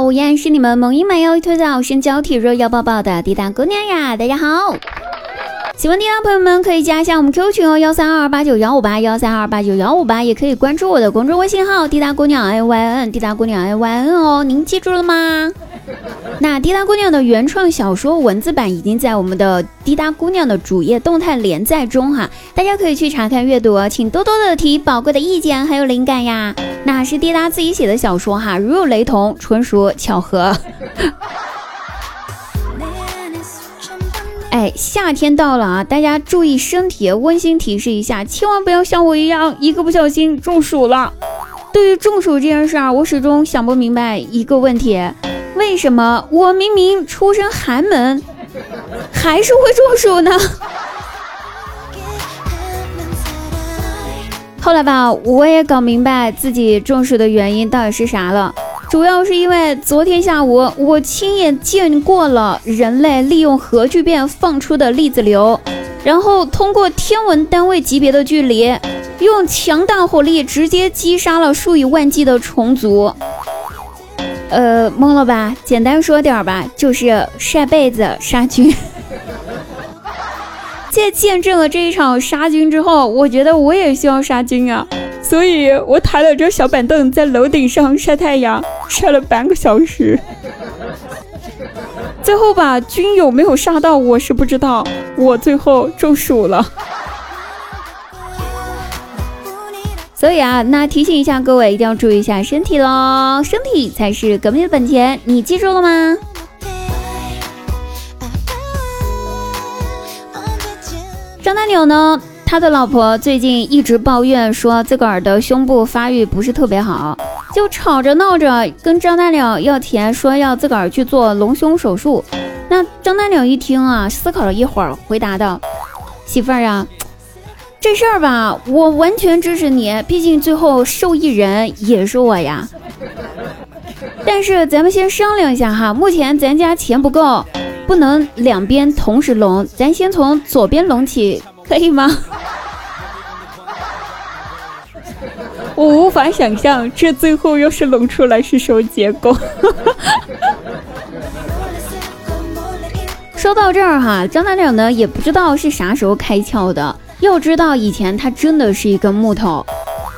好，我依然是你们萌音满腰推早身娇体弱要抱抱的滴答姑娘呀！大家好，喜欢滴答朋友们可以加一下我们 Q 群哦，幺三二八九幺五八幺三二八九幺五八，也可以关注我的公众微信号滴答姑娘 A Y N，滴答姑娘 A Y N 哦，您记住了吗？那滴答姑娘的原创小说文字版已经在我们的滴答姑娘的主页动态连载中哈，大家可以去查看阅读，请多多的提宝贵的意见还有灵感呀。是滴答自己写的小说哈，如有雷同，纯属巧合。哎，夏天到了啊，大家注意身体。温馨提示一下，千万不要像我一样，一个不小心中暑了。对于中暑这件事儿，我始终想不明白一个问题。为什么我明明出身寒门，还是会中暑呢？后来吧，我也搞明白自己中暑的原因到底是啥了。主要是因为昨天下午我亲眼见过了人类利用核聚变放出的粒子流，然后通过天文单位级别的距离，用强大火力直接击杀了数以万计的虫族。呃，懵了吧？简单说点吧，就是晒被子杀菌。在见证了这一场杀菌之后，我觉得我也需要杀菌啊，所以我抬了这小板凳在楼顶上晒太阳，晒了半个小时。最后吧，菌有没有杀到我是不知道，我最后中暑了。所以啊，那提醒一下各位，一定要注意一下身体喽，身体才是革命的本钱，你记住了吗？张大鸟呢，他的老婆最近一直抱怨说自个儿的胸部发育不是特别好，就吵着闹着跟张大鸟要钱，说要自个儿去做隆胸手术。那张大鸟一听啊，思考了一会儿，回答道：“媳妇儿啊。”这事儿吧，我完全支持你，毕竟最后受益人也是我呀。但是咱们先商量一下哈，目前咱家钱不够，不能两边同时隆，咱先从左边隆起，可以吗？我无法想象这最后要是隆出来是什么结果。说到这儿哈，张大鸟呢也不知道是啥时候开窍的。要知道，以前他真的是一根木头。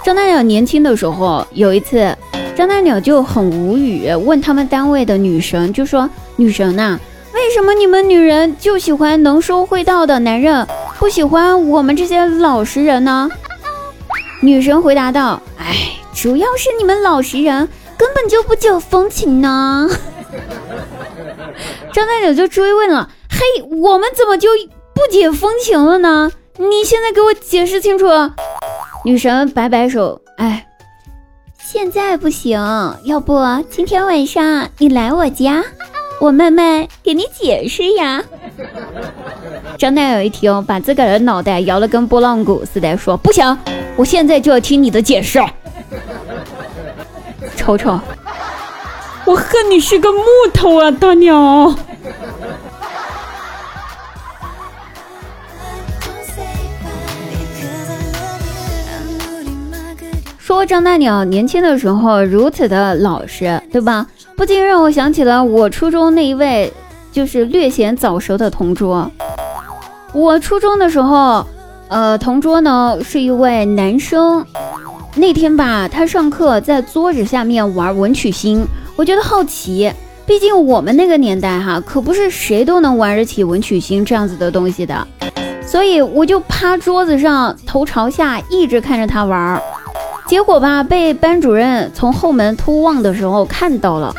张大鸟年轻的时候，有一次，张大鸟就很无语，问他们单位的女神，就说：“女神呐，为什么你们女人就喜欢能说会道的男人，不喜欢我们这些老实人呢？”女神回答道：“哎，主要是你们老实人根本就不解风情呢。”张大鸟就追问了：“嘿，我们怎么就不解风情了呢？”你现在给我解释清楚！女神摆摆手，哎，现在不行，要不今天晚上你来我家，我慢慢给你解释呀。张大有一听，把自个儿的脑袋摇得跟拨浪鼓似的，说：“不行，我现在就要听你的解释。”瞅瞅，我恨你是个木头啊，大鸟！说张大鸟年轻的时候如此的老实，对吧？不禁让我想起了我初中那一位，就是略显早熟的同桌。我初中的时候，呃，同桌呢是一位男生。那天吧，他上课在桌子下面玩文曲星，我觉得好奇，毕竟我们那个年代哈，可不是谁都能玩得起文曲星这样子的东西的，所以我就趴桌子上，头朝下，一直看着他玩。结果吧，被班主任从后门偷望的时候看到了。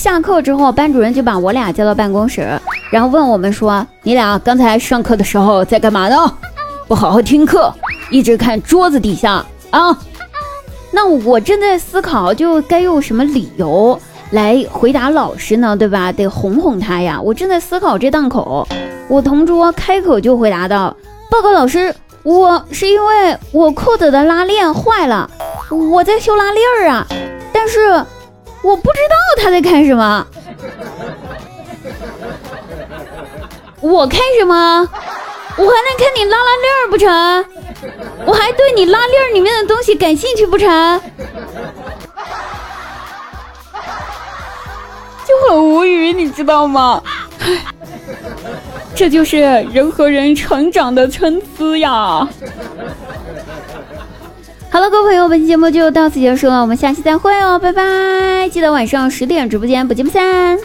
下课之后，班主任就把我俩叫到办公室，然后问我们说：“你俩刚才上课的时候在干嘛呢？不好好听课，一直看桌子底下啊？”那我正在思考，就该用什么理由来回答老师呢？对吧？得哄哄他呀。我正在思考这档口，我同桌开口就回答道：“报告老师，我是因为我裤子的拉链坏了。”我在修拉链儿啊，但是我不知道他在看什么。我看什么？我还能看你拉拉链不成？我还对你拉链里面的东西感兴趣不成？就很无语，你知道吗？这就是人和人成长的参差呀。好了，各位朋友，本期节目就到此结束了，我们下期再会哦，拜拜！记得晚上十点直播间不见不散。